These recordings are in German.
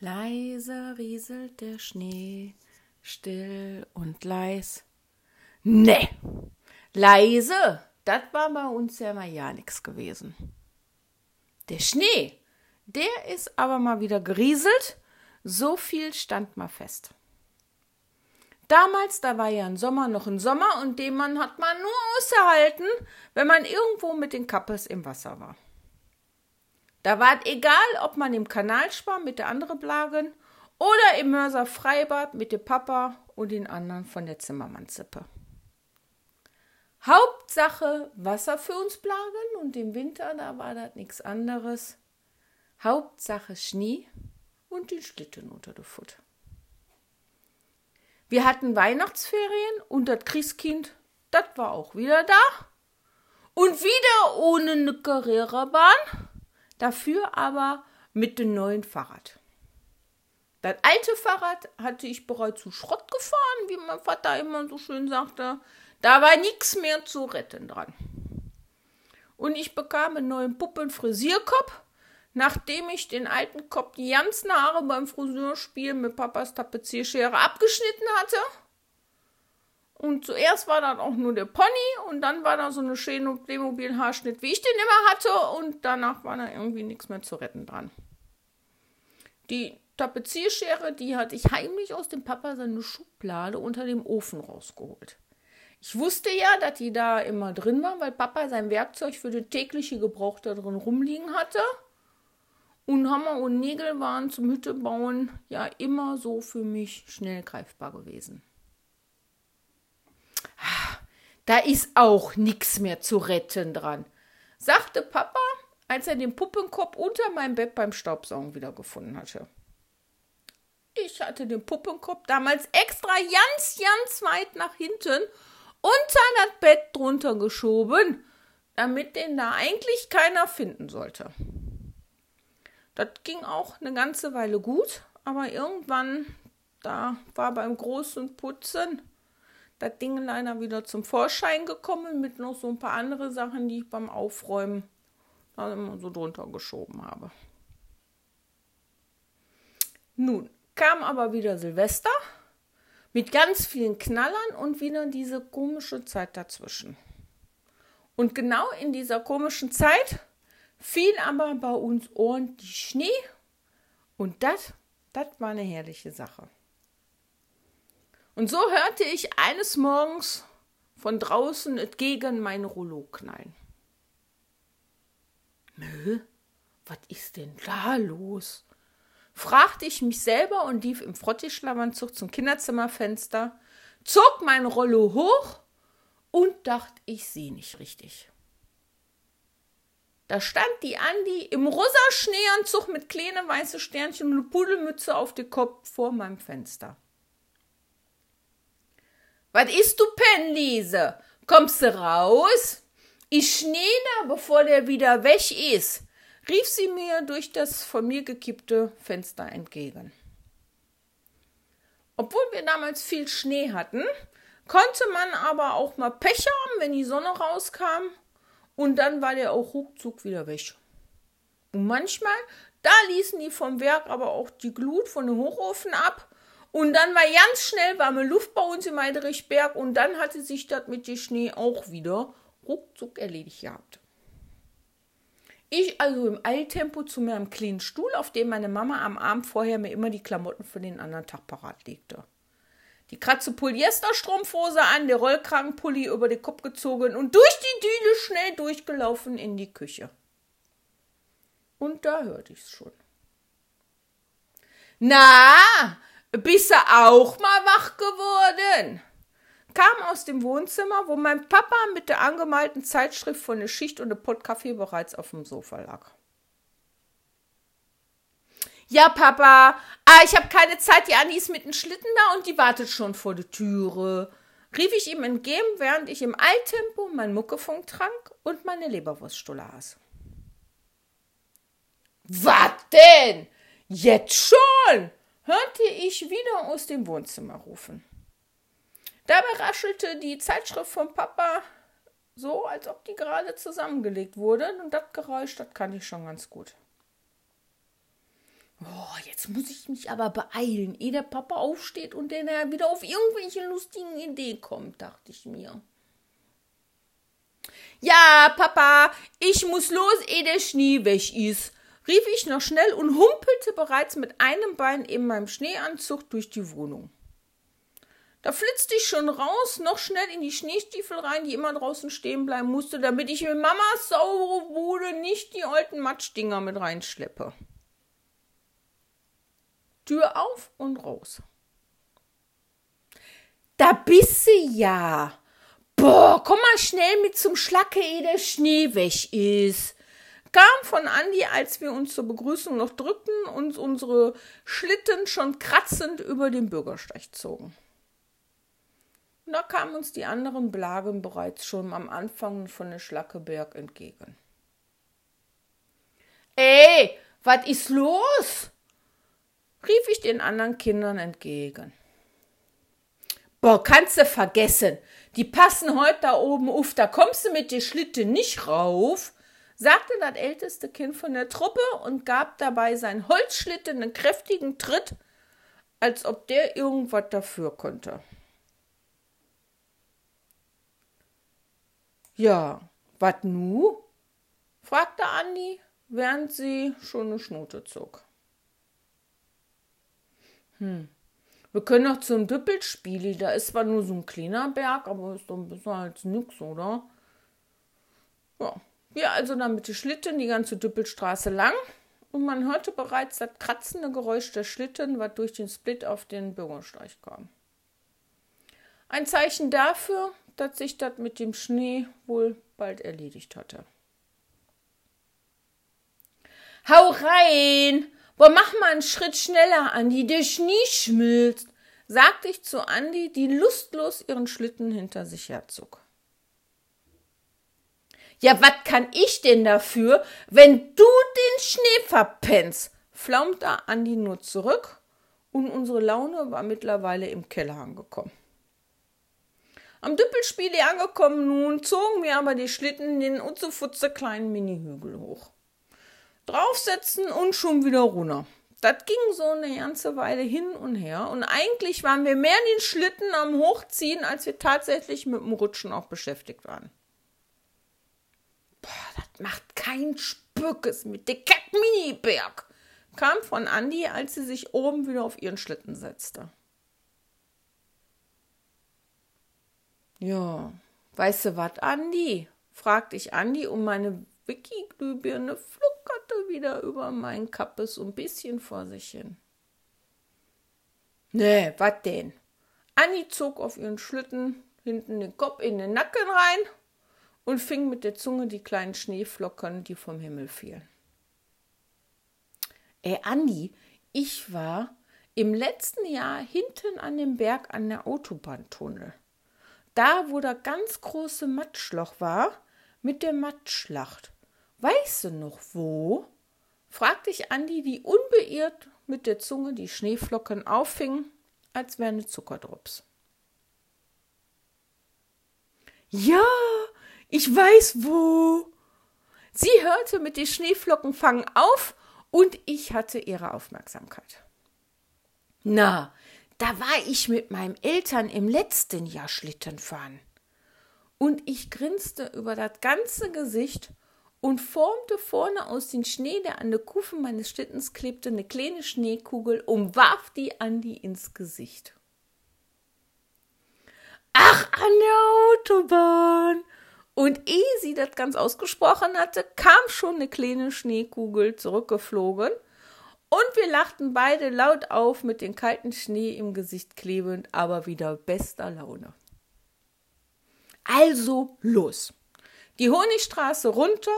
Leise rieselt der Schnee, still und leis. Ne, leise, das war bei uns ja mal ja nix gewesen. Der Schnee, der ist aber mal wieder gerieselt, so viel stand mal fest. Damals, da war ja ein Sommer noch ein Sommer und den man hat man nur ausgehalten, wenn man irgendwo mit den Kappes im Wasser war. Da war es egal, ob man im Kanal schwamm mit der anderen Blagen oder im Mörser Freibad mit dem Papa und den anderen von der Zimmermannsippe. Hauptsache Wasser für uns Blagen und im Winter, da war das nichts anderes. Hauptsache Schnee und den Schlitten unter der Futter. Wir hatten Weihnachtsferien und das Christkind, das war auch wieder da. Und wieder ohne eine Carrera-Bahn, dafür aber mit dem neuen Fahrrad. Das alte Fahrrad hatte ich bereits zu Schrott gefahren, wie mein Vater immer so schön sagte. Da war nichts mehr zu retten dran. Und ich bekam einen neuen Puppenfrisierkopf Nachdem ich den alten Kopf die ganzen Haare beim Friseurspiel mit Papas Tapezierschere abgeschnitten hatte. Und zuerst war dann auch nur der Pony und dann war da so eine schöne Playmobil-Haarschnitt, wie ich den immer hatte. Und danach war da irgendwie nichts mehr zu retten dran. Die Tapezierschere, die hatte ich heimlich aus dem Papa seine Schublade unter dem Ofen rausgeholt. Ich wusste ja, dass die da immer drin war, weil Papa sein Werkzeug für den tägliche Gebrauch da drin rumliegen hatte. Und Hammer und Nägel waren zum Hüttebauen ja immer so für mich schnell greifbar gewesen. Da ist auch nichts mehr zu retten dran, sagte Papa, als er den Puppenkopf unter meinem Bett beim Staubsaugen wiedergefunden hatte. Ich hatte den Puppenkopf damals extra ganz, ganz weit nach hinten unter das Bett drunter geschoben, damit den da eigentlich keiner finden sollte. Das ging auch eine ganze Weile gut, aber irgendwann, da war beim großen Putzen das Ding leider wieder zum Vorschein gekommen mit noch so ein paar andere Sachen, die ich beim Aufräumen da immer so drunter geschoben habe. Nun kam aber wieder Silvester mit ganz vielen Knallern und wieder diese komische Zeit dazwischen. Und genau in dieser komischen Zeit fiel aber bei uns ordentlich Schnee und das, das war eine herrliche Sache. Und so hörte ich eines Morgens von draußen entgegen mein Rollo knallen. Nö, was ist denn da los? fragte ich mich selber und lief im Frottischlammernzug zum Kinderzimmerfenster, zog mein Rollo hoch und dachte, ich sehe nicht richtig. Da stand die Andi im rosa Schneeanzug mit kleinen weißen Sternchen und Pudelmütze auf dem Kopf vor meinem Fenster. Was ist du, Pennliese? Kommst du raus? Ich schnee da, bevor der wieder weg ist, rief sie mir durch das von mir gekippte Fenster entgegen. Obwohl wir damals viel Schnee hatten, konnte man aber auch mal Pech haben, wenn die Sonne rauskam und dann war der auch ruckzuck wieder weg. Und manchmal, da ließen die vom Werk aber auch die Glut von dem Hochofen ab. Und dann war ganz schnell warme Luft bei uns im Heiderichberg und dann hatte sich das mit dem Schnee auch wieder ruckzuck erledigt gehabt. Ich also im Eiltempo zu meinem kleinen Stuhl, auf dem meine Mama am Abend vorher mir immer die Klamotten für den anderen Tag parat legte die Kratze Polyesterstrumpfhose an, der Rollkragenpulli über den Kopf gezogen und durch die Düne schnell durchgelaufen in die Küche. Und da hörte ich's schon. Na, bist du auch mal wach geworden? kam aus dem Wohnzimmer, wo mein Papa mit der angemalten Zeitschrift von der Schicht und dem Pottkaffee bereits auf dem Sofa lag. Ja, Papa, ah, ich habe keine Zeit, die Anni ist mit dem Schlitten da und die wartet schon vor der Türe. Rief ich ihm entgegen, während ich im Eiltempo mein Muckefunk trank und meine Leberwurststulle aß. Was denn? Jetzt schon? Hörte ich wieder aus dem Wohnzimmer rufen. Dabei raschelte die Zeitschrift vom Papa so, als ob die gerade zusammengelegt wurde, und das Geräusch, das kann ich schon ganz gut. Oh, Jetzt muss ich mich aber beeilen, ehe der Papa aufsteht und der wieder auf irgendwelche lustigen Ideen kommt, dachte ich mir. Ja, Papa, ich muss los, ehe der Schnee weg ist, rief ich noch schnell und humpelte bereits mit einem Bein in meinem Schneeanzug durch die Wohnung. Da flitzte ich schon raus, noch schnell in die Schneestiefel rein, die immer draußen stehen bleiben musste, damit ich mit Mamas saubere Bude nicht die alten Matschdinger mit reinschleppe. Tür auf und raus. Da bist du ja. Boah, komm mal schnell mit zum Schlacke, ehe der Schnee weg ist. Kam von Andi, als wir uns zur Begrüßung noch drückten und unsere Schlitten schon kratzend über den Bürgersteig zogen. Da kamen uns die anderen Blagen bereits schon am Anfang von der Schlackeberg entgegen. Ey, was ist los? rief ich den anderen Kindern entgegen. Boah, kannst du vergessen. Die passen heute da oben auf, da kommst du mit der Schlitte nicht rauf, sagte das älteste Kind von der Truppe und gab dabei sein Holzschlitten einen kräftigen Tritt, als ob der irgendwas dafür konnte. Ja, wat nu? fragte Andi, während sie schon eine Schnute zog. Hm, wir können noch zum Düppelspieli. Da ist zwar nur so ein kleiner Berg, aber ist doch bisschen als nix, oder? Ja, wir also dann mit den Schlitten die ganze Düppelstraße lang. Und man hörte bereits das kratzende Geräusch der Schlitten, was durch den Split auf den Bürgersteig kam. Ein Zeichen dafür, dass sich das mit dem Schnee wohl bald erledigt hatte. Hau rein! Boah, mach mal einen Schritt schneller, Andi, der Schnee schmilzt, sagte ich zu Andi, die lustlos ihren Schlitten hinter sich herzog. Ja, was kann ich denn dafür, wenn du den Schnee verpennst? flaumte Andi nur zurück und unsere Laune war mittlerweile im Keller angekommen. Am Düppelspiele angekommen nun, zogen wir aber die Schlitten den utzefutze kleinen Minihügel hoch draufsetzen und schon wieder runter. Das ging so eine ganze Weile hin und her. Und eigentlich waren wir mehr in den Schlitten am Hochziehen, als wir tatsächlich mit dem Rutschen auch beschäftigt waren. Macht kein Spückes mit der Kack-Mini-Berg, kam von Andi, als sie sich oben wieder auf ihren Schlitten setzte. Ja, weißt du was, Andi? fragte ich Andi, um meine Wiki-Glühbirne fluckerte wieder über mein Kappes ein bisschen vor sich hin. Nee, was denn? Anni zog auf ihren Schlitten hinten den Kopf in den Nacken rein und fing mit der Zunge die kleinen Schneeflocken, die vom Himmel fielen. Ey, Andi, ich war im letzten Jahr hinten an dem Berg an der Autobahntunnel. Da, wo der ganz große Matschloch war, mit der Matschschlacht. Weißt du noch wo? fragte ich Andi, die unbeirrt mit der Zunge die Schneeflocken auffing, als wären Zuckerdrops. Ja, ich weiß wo. Sie hörte mit den Schneeflocken fangen auf und ich hatte ihre Aufmerksamkeit. Na, da war ich mit meinen Eltern im letzten Jahr Schlitten fahren. Und ich grinste über das ganze Gesicht und formte vorne aus dem Schnee, der an der Kufe meines Schlittens klebte, eine kleine Schneekugel und warf die Andi ins Gesicht. Ach, an der Autobahn! Und ehe sie das ganz ausgesprochen hatte, kam schon eine kleine Schneekugel zurückgeflogen und wir lachten beide laut auf mit dem kalten Schnee im Gesicht klebend, aber wieder bester Laune. Also los! die Honigstraße runter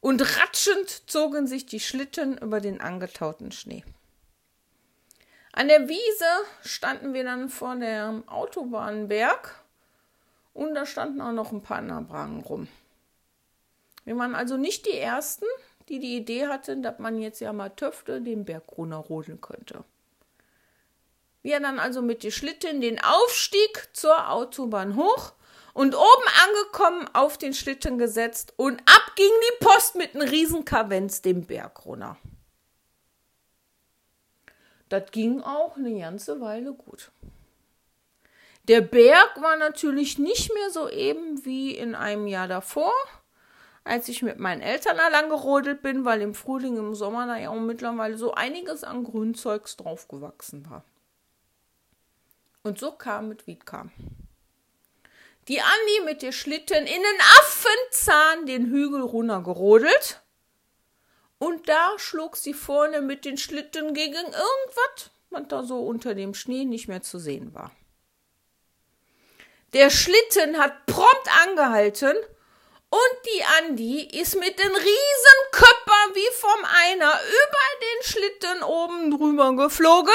und ratschend zogen sich die Schlitten über den angetauten Schnee. An der Wiese standen wir dann vor dem Autobahnberg und da standen auch noch ein paar Nahbragen rum. Wir waren also nicht die Ersten, die die Idee hatten, dass man jetzt ja mal Töfte den Berg runterrodeln könnte. Wir dann also mit den Schlitten den Aufstieg zur Autobahn hoch und oben angekommen auf den Schlitten gesetzt und ab ging die Post mit einem riesen Kavenz den Berg runter. Das ging auch eine ganze Weile gut. Der Berg war natürlich nicht mehr so eben wie in einem Jahr davor, als ich mit meinen Eltern lang gerodelt bin, weil im Frühling, im Sommer da ja auch mittlerweile so einiges an Grünzeugs draufgewachsen war. Und so kam es, wie. Die Andi mit der Schlitten in den Affenzahn den Hügel runtergerodelt. Und da schlug sie vorne mit den Schlitten gegen irgendwas, was da so unter dem Schnee nicht mehr zu sehen war. Der Schlitten hat prompt angehalten und die Andi ist mit den Riesenköpper wie vom Einer über den Schlitten oben drüber geflogen.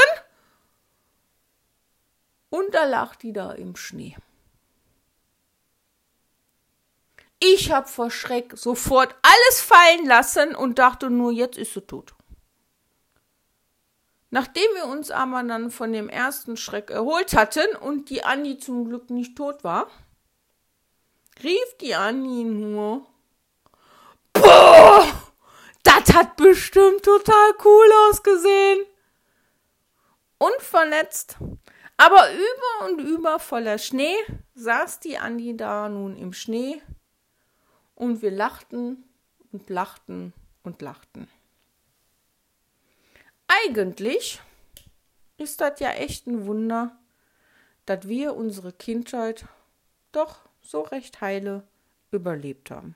Und da lag die da im Schnee. Ich hab vor Schreck sofort alles fallen lassen und dachte nur, jetzt ist sie tot. Nachdem wir uns aber dann von dem ersten Schreck erholt hatten und die Anni zum Glück nicht tot war, rief die Anni nur, Boah, das hat bestimmt total cool ausgesehen. Unverletzt, aber über und über voller Schnee saß die Andi da nun im Schnee und wir lachten und lachten und lachten. Eigentlich ist das ja echt ein Wunder, dass wir unsere Kindheit doch so recht heile überlebt haben.